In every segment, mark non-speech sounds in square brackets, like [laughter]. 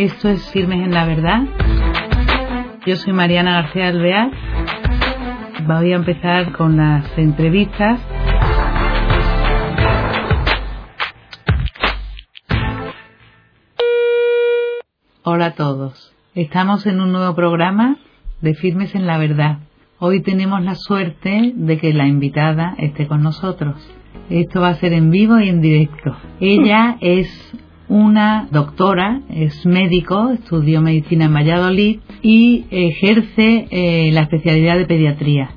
Esto es Firmes en la Verdad. Yo soy Mariana García Alvear. Voy a empezar con las entrevistas. Hola a todos. Estamos en un nuevo programa de Firmes en la Verdad. Hoy tenemos la suerte de que la invitada esté con nosotros. Esto va a ser en vivo y en directo. Ella [laughs] es una doctora, es médico, estudió medicina en Valladolid y ejerce eh, la especialidad de pediatría.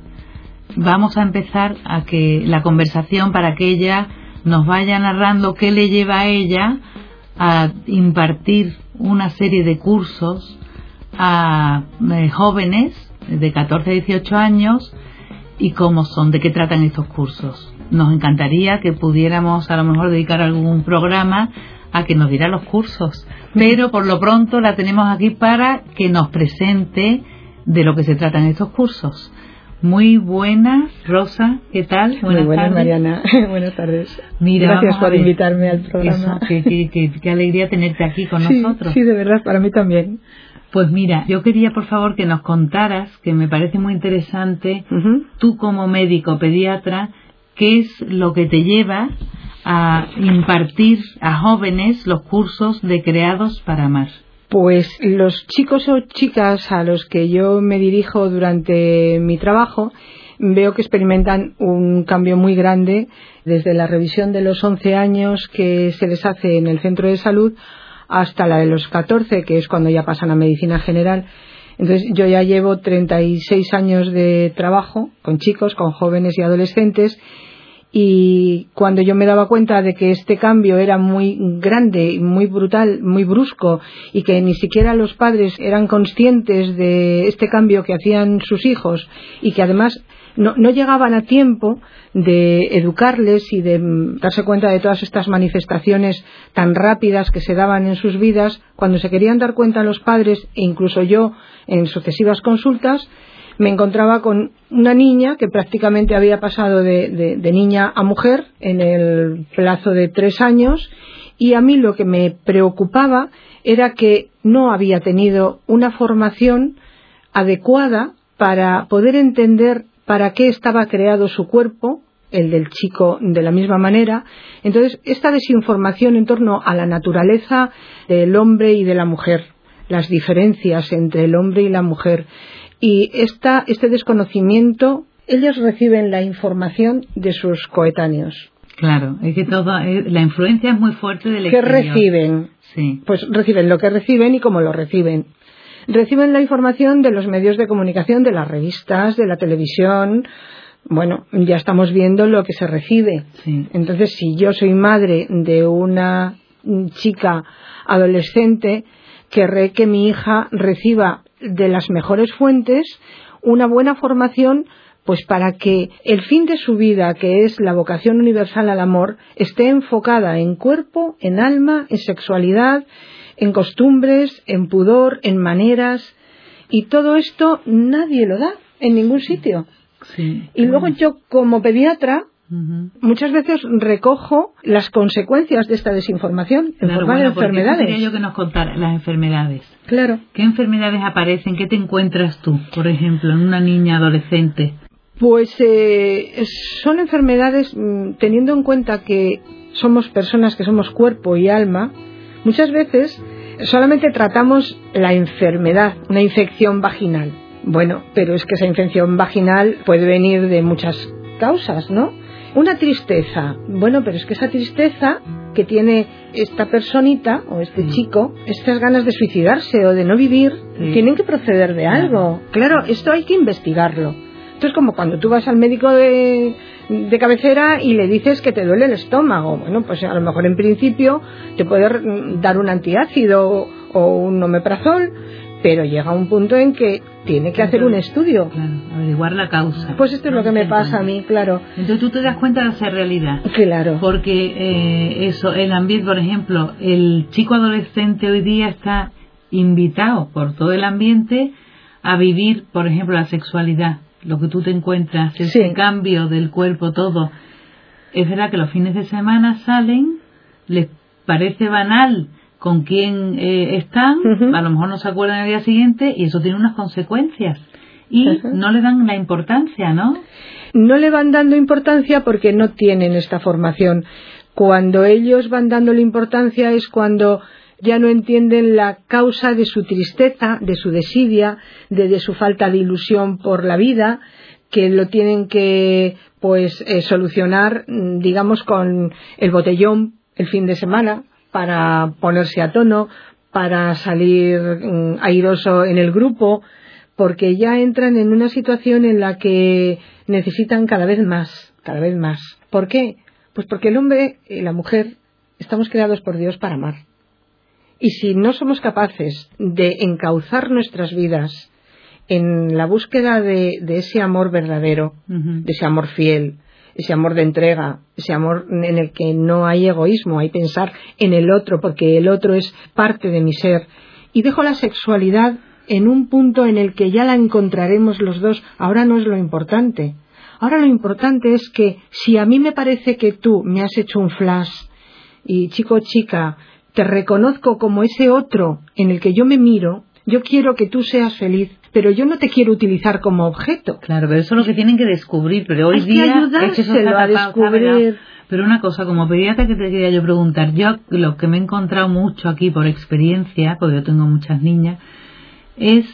Vamos a empezar a que la conversación para que ella nos vaya narrando qué le lleva a ella a impartir una serie de cursos a eh, jóvenes de 14 a 18 años y cómo son, de qué tratan estos cursos. Nos encantaría que pudiéramos a lo mejor dedicar algún programa a que nos diera los cursos. Pero por lo pronto la tenemos aquí para que nos presente de lo que se tratan estos cursos. Muy buenas, Rosa, ¿qué tal? Buenas Muy buenas, Mariana. [laughs] buenas tardes. Mira, Gracias por invitarme al programa. qué, alegría tenerte aquí con nosotros. Sí, de verdad, para mí también. Pues mira, yo quería por favor que nos contaras, que me parece muy interesante, tú como médico pediatra, qué es lo que te lleva a impartir a jóvenes los cursos de Creados para Amar? Pues los chicos o chicas a los que yo me dirijo durante mi trabajo veo que experimentan un cambio muy grande desde la revisión de los 11 años que se les hace en el centro de salud hasta la de los 14, que es cuando ya pasan a medicina general. Entonces yo ya llevo 36 años de trabajo con chicos, con jóvenes y adolescentes y cuando yo me daba cuenta de que este cambio era muy grande, muy brutal, muy brusco y que ni siquiera los padres eran conscientes de este cambio que hacían sus hijos y que además no, llegaban a tiempo de educarles y de darse cuenta de todas estas manifestaciones tan rápidas que se daban en sus vidas, cuando se querían dar cuenta los padres e incluso yo en sucesivas consultas, me encontraba con una niña que prácticamente había pasado de, niña a mujer en el plazo de tres años y a mí lo que me preocupaba era que no había tenido una formación adecuada para poder entender para qué estaba creado su cuerpo, el del chico de la misma manera. Entonces, esta desinformación en torno a la naturaleza del hombre y de la mujer, las diferencias entre el hombre y la mujer, y este desconocimiento, ellos reciben la información de sus coetáneos. Claro, es que todo, eh, la influencia es muy fuerte del ¿Qué reciben? Sí. Pues reciben lo que reciben y cómo lo reciben. Reciben la información de los medios de comunicación, de las revistas, de la televisión. Bueno, ya estamos viendo lo que se recibe. Sí. Entonces, si yo soy madre de una chica adolescente, querré que mi hija reciba de las mejores fuentes una buena formación pues para que el fin de su vida, que es la vocación universal al amor, esté enfocada en cuerpo, en alma, en sexualidad, en costumbres, en pudor, en maneras, y todo esto nadie lo da en ningún sitio. Y luego yo como pediatra Muchas veces recojo las consecuencias de esta desinformación en forma de enfermedades. Quería yo que nos contara las enfermedades. Claro. ¿Qué enfermedades aparecen? ¿Qué te encuentras tú, por ejemplo, en una niña adolescente? Pues eh, son enfermedades, mm, teniendo en cuenta que somos personas que somos cuerpo y alma, muchas veces solamente tratamos la enfermedad, una infección vaginal. Bueno, pero es que esa infección vaginal puede venir de muchas causas, ¿no? Una tristeza. Bueno, pero es que esa tristeza que tiene esta personita o este mm. chico, estas ganas de suicidarse o de no vivir, tienen que proceder de algo. Claro, esto hay que investigarlo. Esto es como cuando tú vas al médico de, de cabecera y le dices que te duele el estómago. Bueno, pues a lo mejor en principio te puede dar un antiácido o un omeprazol, pero llega un punto en que tiene que hacer un estudio. Claro, averiguar la causa. Pues esto es lo que me pasa a mí, claro. Entonces tú te das cuenta de esa realidad. Claro. Porque eh, eso, el ambiente, por ejemplo, el chico adolescente hoy día está invitado por todo el ambiente a vivir, por ejemplo, la sexualidad, lo que tú te encuentras, ese cambio del cuerpo, todo. Es verdad que los fines de semana salen, les parece banal con quién eh, están, a lo mejor no se acuerdan al día siguiente y eso tiene unas consecuencias. Y no le dan la importancia, ¿no? No le van dando importancia porque no tienen esta formación. Cuando ellos van dándole importancia es cuando ya no entienden la causa de su tristeza, de su desidia, de, su falta de ilusión por la vida, que lo tienen que pues eh, solucionar, mm, digamos, con el botellón el fin de semana para ponerse a tono, para salir mm, airoso en el grupo, porque ya entran en una situación en la que necesitan cada vez más, cada vez más. ¿Por qué? Pues porque el hombre y la mujer estamos creados por Dios para amar. Y si no somos capaces de encauzar nuestras vidas en la búsqueda de, ese amor verdadero, de ese amor fiel, ese amor de entrega, ese amor en el que no hay egoísmo, hay pensar en el otro, porque el otro es parte de mi ser, y dejo la sexualidad en un punto en el que ya la encontraremos los dos, ahora no es lo importante. Ahora lo importante es que si a mí me parece que tú me has hecho un flash y chico chica te reconozco como ese otro en el que yo me miro, yo quiero que tú seas feliz, pero yo no te quiero utilizar como objeto. Claro, pero eso es lo que tienen que descubrir, pero hoy día es eso a descubrir. Pero una cosa, como pediatra que te quería yo preguntar, yo lo que me he encontrado mucho aquí por experiencia, porque yo tengo muchas niñas, es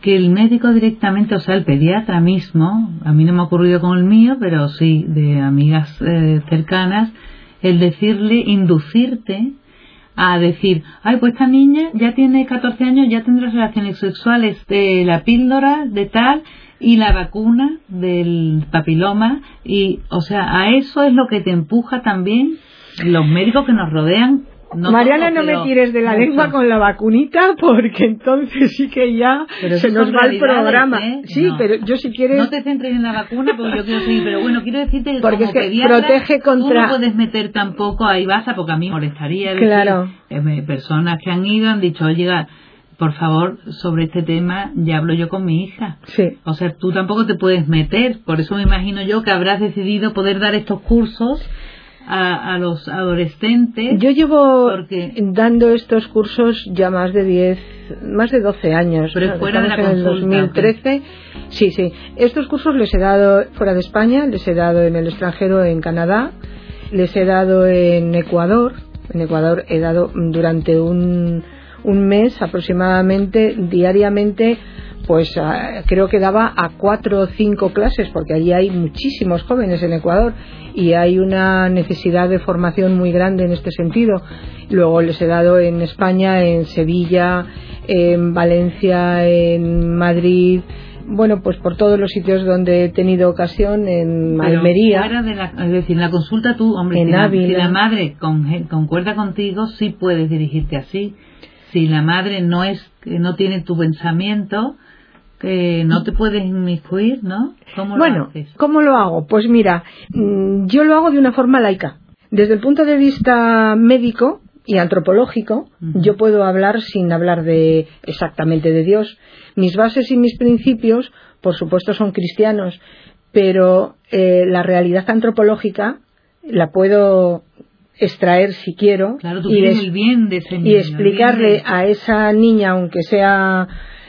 que el médico directamente, o sea, el pediatra mismo, a mí no me ha ocurrido con el mío, pero sí de amigas eh, cercanas, el decirle, inducirte a decir, ay, pues esta niña ya tiene 14 años, ya tendrá relaciones sexuales de la píldora, de tal, y la vacuna del papiloma, y, o sea, a eso es lo que te empuja también los médicos que nos rodean Mariana, no me tires de la lengua con la vacunita [laughs] porque entonces sí que ya se nos va el programa. ¿eh? Sí, pero yo si quieres... No te centres en la vacuna porque yo quiero seguir, pero bueno, quiero decirte que porque como es que protege contra... no puedes meter tampoco ahí vas porque a mí molestaría claro. Eh, personas que han ido han dicho, oye, por favor, sobre este tema ya hablo yo con mi hija. Sí. O sea, tú tampoco te puedes meter, por eso me imagino yo que habrás decidido poder dar estos cursos a, los adolescentes. Yo llevo dando estos cursos ya más de 10, más de 12 años. Pero fuera de la en el 2013. Sí, sí. Estos cursos les he dado fuera de España, les he dado en el extranjero, en Canadá, les he dado en Ecuador. En Ecuador he dado durante un, un mes aproximadamente, diariamente, pues ah, creo que daba a cuatro o cinco clases, porque allí hay muchísimos jóvenes en Ecuador y hay una necesidad de formación muy grande en este sentido. Luego les he dado en España, en Sevilla, en Valencia, en Madrid, bueno, pues por todos los sitios donde he tenido ocasión, en Almería. es decir, en la consulta tú, hombre, si, la, madre concuerda contigo, sí puedes dirigirte así. Si la madre no es, no tiene tu pensamiento, que no te puedes inmiscuir, ¿no? ¿Cómo lo bueno, ¿cómo lo hago? Pues mira, mm, yo lo hago de una forma laica. Desde el punto de vista médico y antropológico, yo puedo hablar sin hablar de exactamente de Dios. Mis bases y mis principios, por supuesto, son cristianos, pero eh, la realidad antropológica la puedo extraer si quiero y, el bien de y explicarle a esa niña, aunque sea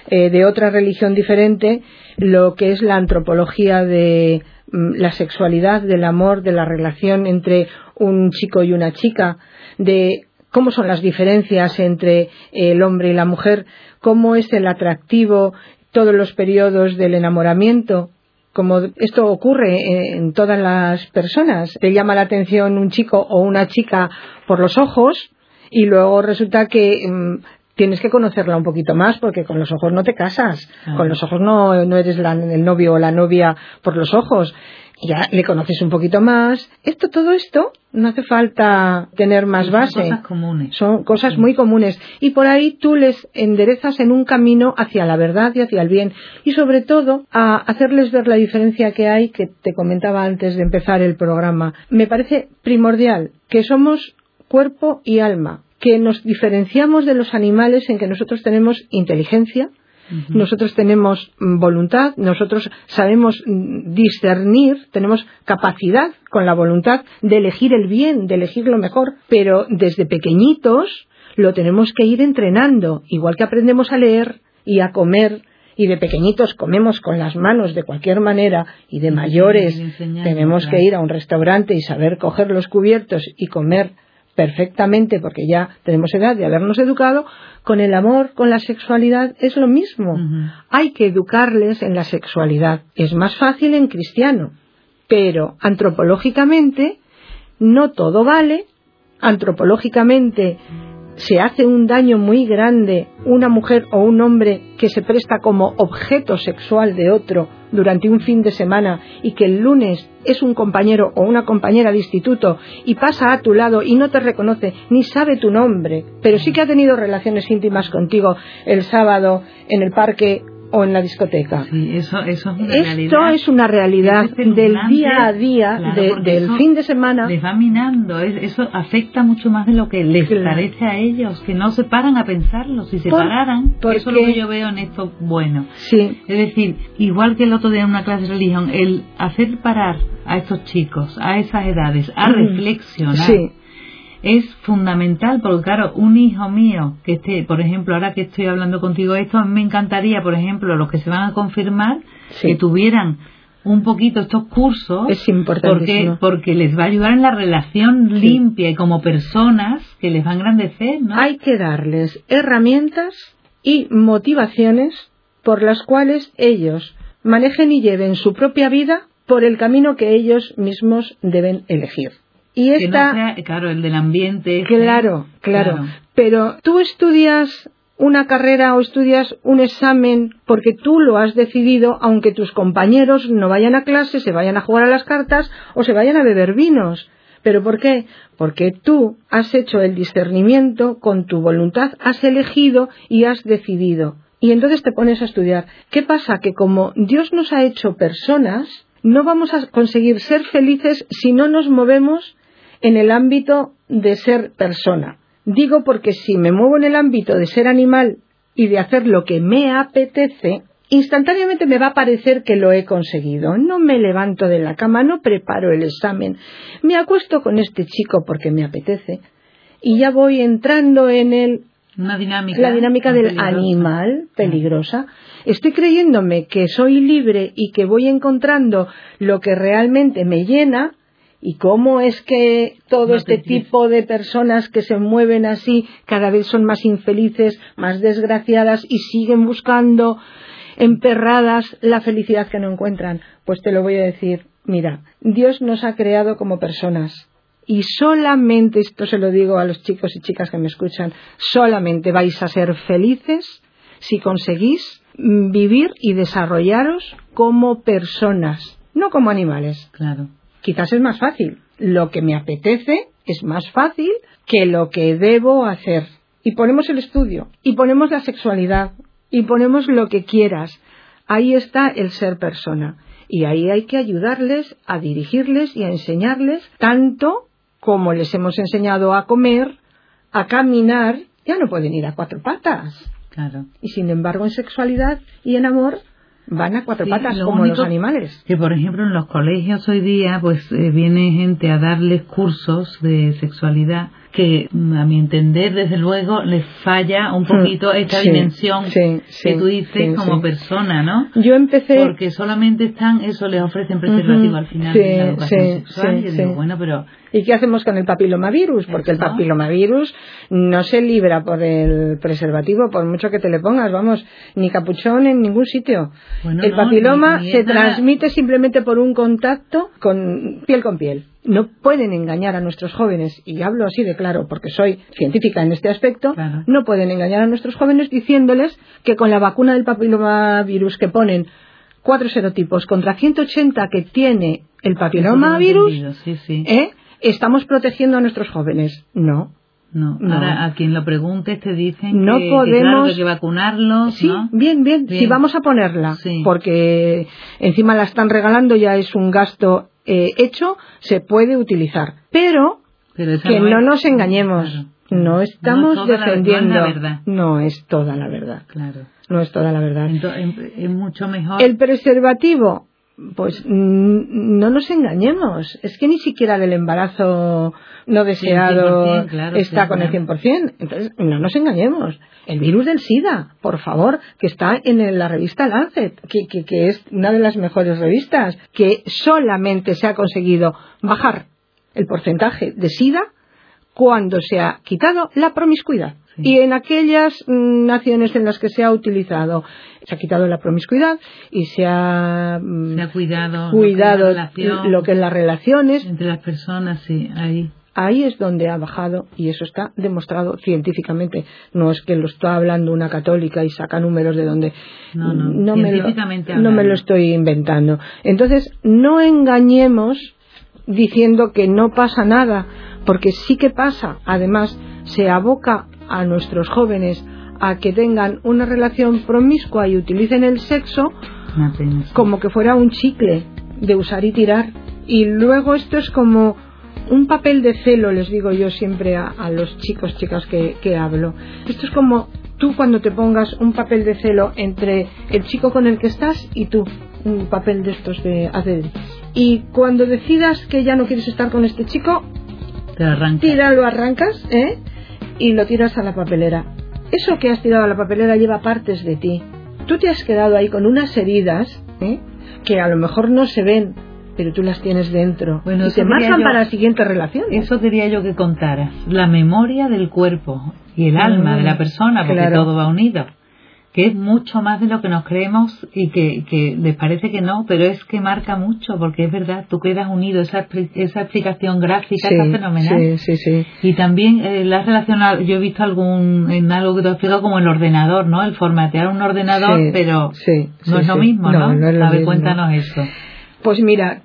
eh, de otra religión diferente lo que es la antropología de mm, la sexualidad, del amor, de la relación entre un chico y una chica, de cómo son las diferencias entre el hombre y la mujer, cómo es el atractivo, todos los periodos del enamoramiento, como esto ocurre en todas las personas. Te llama la atención un chico o una chica por los ojos y luego resulta que mm, tienes que conocerla un poquito más porque con los ojos no te casas, con los ojos no, eres el novio o la novia por los ojos. Ya le conoces un poquito más. Esto, todo esto, no hace falta tener más base. Son cosas comunes. Son cosas muy comunes. Y por ahí tú les enderezas en un camino hacia la verdad y hacia el bien. Y sobre todo a hacerles ver la diferencia que hay, que te comentaba antes de empezar el programa. Me parece primordial que somos cuerpo y alma que nos diferenciamos de los animales en que nosotros tenemos inteligencia, nosotros tenemos mm, voluntad, nosotros sabemos mm, discernir, tenemos capacidad con la voluntad de elegir el bien, de elegir lo mejor, pero desde pequeñitos lo tenemos que ir entrenando, igual que aprendemos a leer y a comer y de pequeñitos comemos con las manos de cualquier manera y de mayores tenemos que ir a un restaurante y saber coger los cubiertos y comer perfectamente porque ya tenemos edad de habernos educado, con el amor, con la sexualidad es lo mismo. Hay que educarles en la sexualidad. Es más fácil en cristiano, pero antropológicamente no todo vale. Antropológicamente se hace un daño muy grande una mujer o un hombre que se presta como objeto sexual de otro durante un fin de semana y que el lunes es un compañero o una compañera de instituto y pasa a tu lado y no te reconoce ni sabe tu nombre, pero sí que ha tenido relaciones íntimas contigo el sábado en el parque o en la discoteca. Sí, eso, eso es una Esto es una realidad del día a día, del fin de semana. Les va minando, eso afecta mucho más de lo que les parece a ellos, que no se paran a pensarlo. Si se pararan, eso es lo que yo veo en esto bueno. Sí. Es decir, igual que el otro día en una clase de religión, el hacer parar a estos chicos, a esas edades, a reflexionar. Sí es fundamental porque claro un hijo mío que esté por ejemplo ahora que estoy hablando contigo esto a mí me encantaría por ejemplo los que se van a confirmar que tuvieran un poquito estos cursos es importante porque les va a ayudar en la relación limpia y como personas que les va a engrandecer ¿no? hay que darles herramientas y motivaciones por las cuales ellos manejen y lleven su propia vida por el camino que ellos mismos deben elegir y esta, claro, el del ambiente. Claro, claro, Pero tú estudias una carrera o estudias un examen porque tú lo has decidido, aunque tus compañeros no vayan a clase, se vayan a jugar a las cartas o se vayan a beber vinos. ¿Pero por qué? Porque tú has hecho el discernimiento con tu voluntad, has elegido y has decidido. Y entonces te pones a estudiar. ¿Qué pasa? Que como Dios nos ha hecho personas, no vamos a conseguir ser felices si no nos movemos en el ámbito de ser persona. Digo porque si me muevo en el ámbito de ser animal y de hacer lo que me apetece, instantáneamente me va a parecer que lo he conseguido. No me levanto de la cama, no preparo el examen, me acuesto con este chico porque me apetece y ya voy entrando en el la dinámica del animal peligrosa. Estoy creyéndome que soy libre y que voy encontrando lo que realmente me llena y cómo es que todo este tipo de personas que se mueven así cada vez son más infelices, más desgraciadas y siguen buscando emperradas la felicidad que no encuentran. Pues te lo voy a decir, mira, Dios nos ha creado como personas y solamente, esto se lo digo a los chicos y chicas que me escuchan, solamente vais a ser felices si conseguís vivir y desarrollaros como personas, no como animales. Claro quizás es más fácil. Lo que me apetece es más fácil que lo que debo hacer. Y ponemos el estudio, y ponemos la sexualidad, y ponemos lo que quieras. Ahí está el ser persona. Y ahí hay que ayudarles a dirigirles y a enseñarles tanto como les hemos enseñado a comer, a caminar, ya no pueden ir a cuatro patas. Claro. Y sin embargo en sexualidad y en amor van a cuatro patas como los animales. Que por ejemplo en los colegios hoy día pues eh, viene gente a darles cursos de sexualidad que a mi entender desde luego les falla un hmm. poquito esta dimensión que tú dices como persona, ¿no? Yo empecé porque solamente están eso les ofrecen preservativo al final de la educación sexual y yo digo bueno pero ¿Y qué hacemos con el papilomavirus? Porque el papilomavirus no se libra por el preservativo, por mucho que te le pongas, vamos, ni capuchón en ningún sitio. el papiloma se transmite simplemente por un contacto con piel con piel. No pueden engañar a nuestros jóvenes, y hablo así de claro porque soy científica en este aspecto, no pueden engañar a nuestros jóvenes diciéndoles que con la vacuna del papilomavirus que ponen cuatro serotipos contra 180 que tiene el papilomavirus, sí, sí. ¿eh? estamos protegiendo a nuestros jóvenes. No. No. Ahora, a quien lo pregunte te dicen no que, podemos... que, vacunarlos. Sí, bien, bien, Si vamos a ponerla, porque encima la están regalando, ya es un gasto eh, hecho, se puede utilizar. Pero, que no, nos engañemos. No estamos defendiendo. La, verdad. No es toda la verdad. Claro. No es toda la verdad. Entonces, es mucho mejor. El preservativo pues no nos engañemos, es que ni siquiera del embarazo no deseado está con el 100%. Entonces, no nos engañemos. El virus del SIDA, por favor, que está en la revista Lancet, que, que es una de las mejores revistas, que solamente se ha conseguido bajar el porcentaje de SIDA cuando se ha quitado la promiscuidad. Y en aquellas mm, naciones en las que se ha utilizado, se ha quitado la promiscuidad y se ha, mm, cuidado, lo, que es las relaciones. Entre las personas, sí, ahí. Ahí es donde ha bajado y eso está demostrado científicamente. No es que lo está hablando una católica y saca números de donde. No, no, no, me, lo, no me lo estoy inventando. Entonces, no engañemos diciendo que no pasa nada, porque sí que pasa. Además, se aboca a nuestros jóvenes a que tengan una relación promiscua y utilicen el sexo como que fuera un chicle de usar y tirar. Y luego esto es como un papel de celo, les digo yo siempre a, los chicos, chicas que, que hablo. Esto es como tú cuando te pongas un papel de celo entre el chico con el que estás y tú, un papel de estos de hacer. Y cuando decidas que ya no quieres estar con este chico, te arrancas. tíralo, arrancas, ¿eh? Y lo tiras a la papelera. Eso que has tirado a la papelera lleva partes de ti. Tú te has quedado ahí con unas heridas ¿eh? que a lo mejor no se ven, pero tú las tienes dentro bueno, y te marcan para la siguiente relación. Eso quería yo que contaras. La memoria del cuerpo y el alma de la persona, porque todo va unido que es mucho más de lo que nos creemos y que, que les parece que no, pero es que marca mucho, porque es verdad, tú quedas unido, esa, esa explicación gráfica está fenomenal. Sí, sí, sí. Y también eh, la relacionado, yo he visto algún, en algo que te explicado como el ordenador, ¿no? El formatear un ordenador, pero no es lo mismo, ¿no? A ver, cuéntanos eso. Pues mira,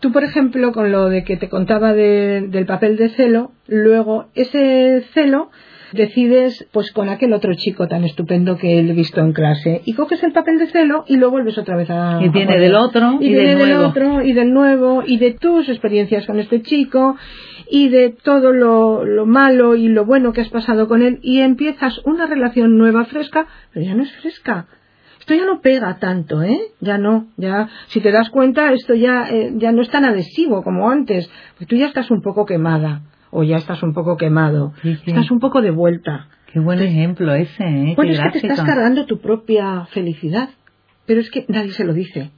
Tú, por ejemplo, con lo de que te contaba del papel de celo, luego ese celo decides pues con aquel otro chico tan estupendo que he visto en clase. Y coges el papel de celo y lo vuelves otra vez a y tiene del otro y, del, otro y del nuevo y de tus experiencias con este chico y de todo lo, lo malo y lo bueno que has pasado con él y empiezas una relación nueva fresca pero ya no es fresca. Esto ya no pega tanto, ¿eh? Ya no, ya, si te das cuenta, esto ya, eh, ya no es tan adhesivo como antes, pues tú ya estás un poco quemada o ya estás un poco quemado, estás un poco de vuelta. Qué buen ejemplo ese, ¿eh? Bueno, es que te estás cargando tu propia felicidad, pero es que nadie se lo dice,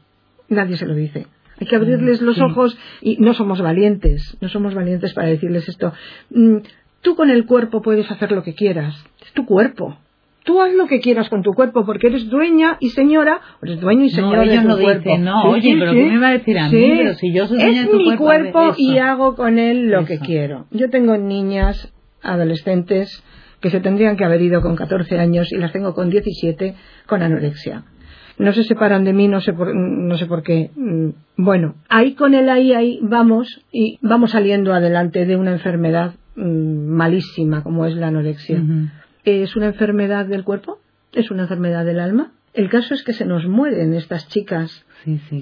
nadie se lo dice. Hay que abrirles los ojos y no somos valientes, no somos valientes para decirles esto. Mm, tú con el cuerpo puedes hacer lo que quieras, es tu cuerpo, tú haz lo que quieras con tu cuerpo porque eres dueña y señora, eres dueño y señora de tu no cuerpo. no, oye, pero ¿qué me va a decir a mí? Pero si yo soy dueña es de tu mi cuerpo, y hago con él lo que quiero. Yo tengo niñas, adolescentes, que se tendrían que haber ido con 14 años y las tengo con 17 con anorexia. No se separan de mí, no sé por, no sé por qué. Mm, bueno, ahí con él, ahí, ahí vamos y vamos saliendo adelante de una enfermedad mm, malísima como es la anorexia. ¿Es una enfermedad del cuerpo? ¿Es una enfermedad del alma? El caso es que se nos mueren estas chicas.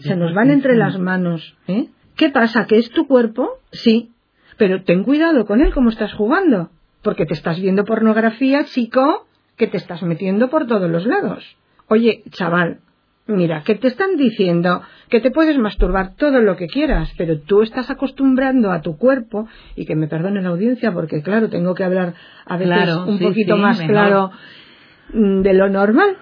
se nos van entre las manos. ¿eh? ¿Qué pasa? ¿Que es tu cuerpo? Sí. Pero ten cuidado con él, cómo estás jugando. Porque te estás viendo pornografía, chico, que te estás metiendo por todos los lados. Oye, chaval, Mira, que te están diciendo que te puedes masturbar todo lo que quieras, pero tú estás acostumbrando a tu cuerpo, y que me perdone la audiencia porque, claro, tengo que hablar a veces un poquito más claro mm, de lo normal,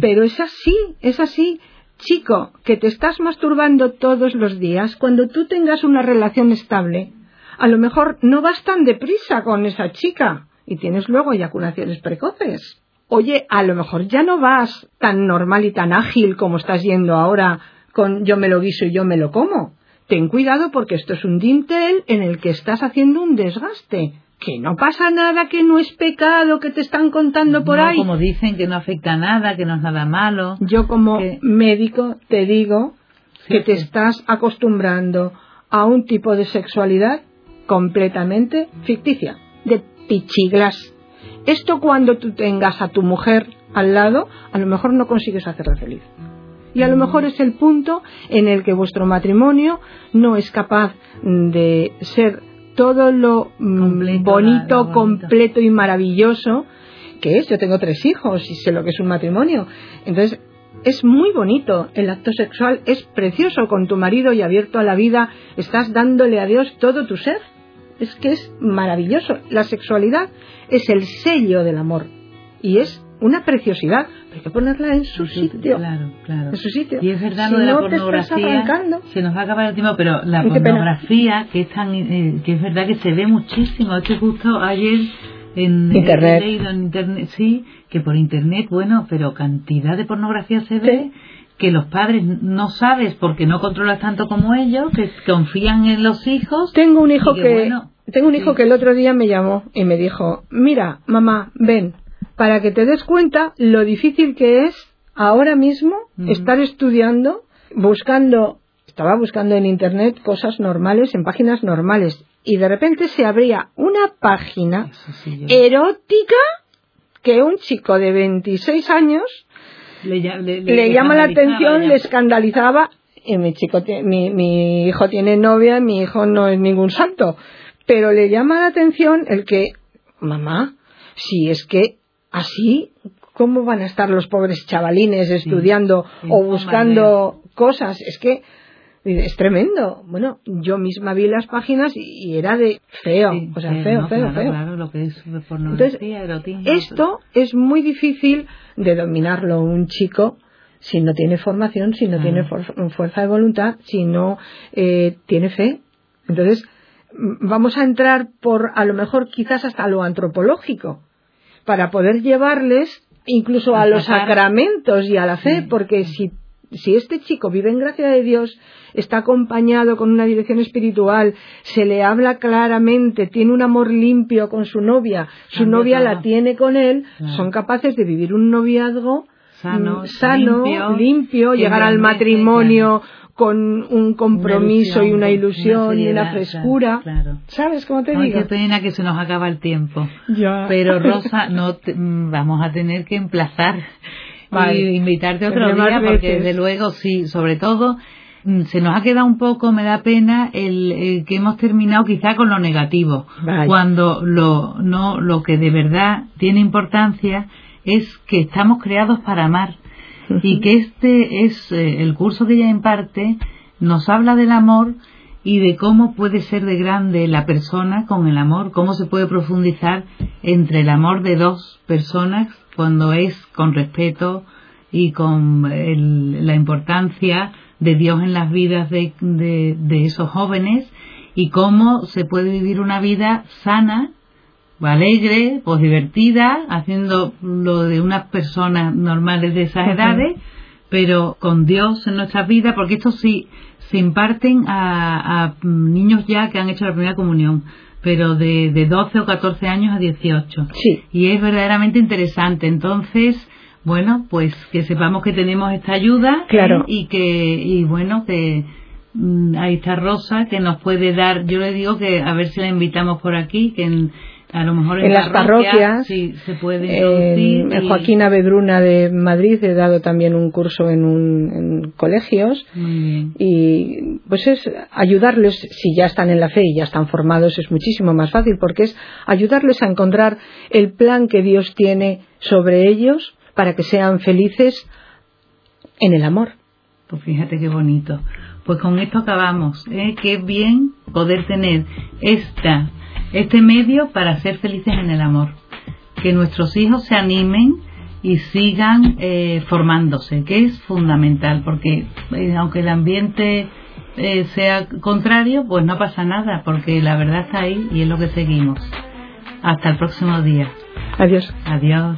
pero es así, es así. Chico, que te estás masturbando todos los días, cuando tú tengas una relación estable, a lo mejor no vas tan deprisa con esa chica y tienes luego eyaculaciones precoces oye, a lo mejor ya no vas tan normal y tan ágil como estás yendo ahora con yo me lo guiso y yo me lo como. Ten cuidado porque esto es un dintel en el que estás haciendo un desgaste. Que no pasa nada, que no es pecado, que te están contando por ahí. Como dicen que no afecta nada, que no es nada malo. Yo como médico te digo que te estás acostumbrando a un tipo de sexualidad completamente ficticia, de pichiglas esto cuando tú tengas a tu mujer al lado, a lo mejor no consigues hacerla feliz. Y a lo mejor es el punto en el que vuestro matrimonio no es capaz de ser todo lo mm, bonito, completo y maravilloso que es. Yo tengo tres hijos y sé lo que es un matrimonio. Entonces, es muy bonito, el acto sexual es precioso con tu marido y abierto a la vida, estás dándole a Dios todo tu ser. Es que es maravilloso. La sexualidad es el sello del amor y es una preciosidad. Hay que ponerla en su sitio. Claro, claro. En su sitio. Y es verdad Si lo de la no, pornografía. Se nos va a acabar el tiempo, pero la pornografía, que es tan, eh, que es verdad que se ve muchísimo. Es que justo ayer en Internet. leído en internet, sí, que por internet, bueno, pero cantidad de pornografía se ve. Que los padres no sabes porque no controlas tanto como ellos, que confían en los hijos. Tengo un hijo que, bueno, tengo un hijo sí. que el otro día me llamó y me dijo, mira, mamá, ven, para que te des cuenta lo difícil que es ahora mismo estar estudiando, buscando, estaba buscando en internet cosas normales, en páginas normales, y de repente se abría una página sí, erótica que un chico de 26 años le, lla- le- le llama la atención, ya. le escandalizaba. Y mi chico, mi, mi hijo tiene novia, mi hijo no es ningún santo. Pero le llama la atención el que, mamá, si es que así, ¿cómo van a estar los pobres chavalines estudiando Sí, o buscando cosas? Es que es tremendo. Bueno, yo misma vi las páginas y, era de feo, Sí, o sea, sí, feo, no, feo, claro, feo. Claro, lo que es erotismo. Esto es muy difícil de dominarlo un chico si no tiene formación, si no Ah. tiene fuerza de voluntad, si no eh, tiene fe. Entonces, mm, vamos a entrar por, a lo mejor, quizás hasta lo antropológico, para poder llevarles incluso a A los sacramentos y a la fe, Sí, porque si, si este chico vive en gracia de Dios, está acompañado con una dirección espiritual, se le habla claramente, tiene un amor limpio con su novia, su novia todo. la tiene con él, Claro. son capaces de vivir un noviazgo Sano, mm, sano, limpio, llegar al matrimonio con un compromiso y una ilusión y una frescura. Claro. claro. ¿Sabes cómo te Ay, digo? pena que se nos acaba el tiempo. Ya. Pero Rosa, [laughs] no te- mm, vamos a tener que emplazar Vale. y invitarte otro Tendré día porque veces. desde luego sí, sobre todo mm, se nos ha quedado un poco, me da pena el, el que hemos terminado quizá con lo negativo, Vaya. cuando lo no lo que de verdad tiene importancia es que estamos creados para amar y que este es eh, el curso que ella imparte nos habla del amor y de cómo puede ser de grande la persona con el amor, cómo se puede profundizar entre el amor de dos personas cuando es con respeto y con el- la importancia de Dios en las vidas de, de- de esos jóvenes y cómo se puede vivir una vida sana, alegre, pues divertida, haciendo lo de unas personas normales de esas edades, pero con Dios en nuestras vidas, porque esto sí se imparten a, a niños ya que han hecho la primera comunión, pero de, de 12 o 14 años a 18. Sí. Y es verdaderamente interesante. Entonces, bueno, pues que sepamos que tenemos esta ayuda Claro. ¿eh? y que, y bueno, que mm, ahí está Rosa que nos puede dar, yo le digo que a ver si la invitamos por aquí, que en- a lo mejor en, En las parroquia, parroquias, sí, se puede En, y- Joaquín Avedruna de Madrid he dado también un curso en, un, en colegios y pues es ayudarles si ya están en la fe y ya están formados es muchísimo más fácil porque es ayudarles a encontrar el plan que Dios tiene sobre ellos para que sean felices en el amor. Pues fíjate qué bonito. Pues con esto acabamos. ¿eh? Qué bien poder tener esta, este medio para ser felices en el amor. Que nuestros hijos se animen y sigan eh, formándose, que es fundamental, porque eh, aunque el ambiente eh, sea contrario, pues no pasa nada, porque la verdad está ahí y es lo que seguimos. Hasta el próximo día. Adiós. Adiós.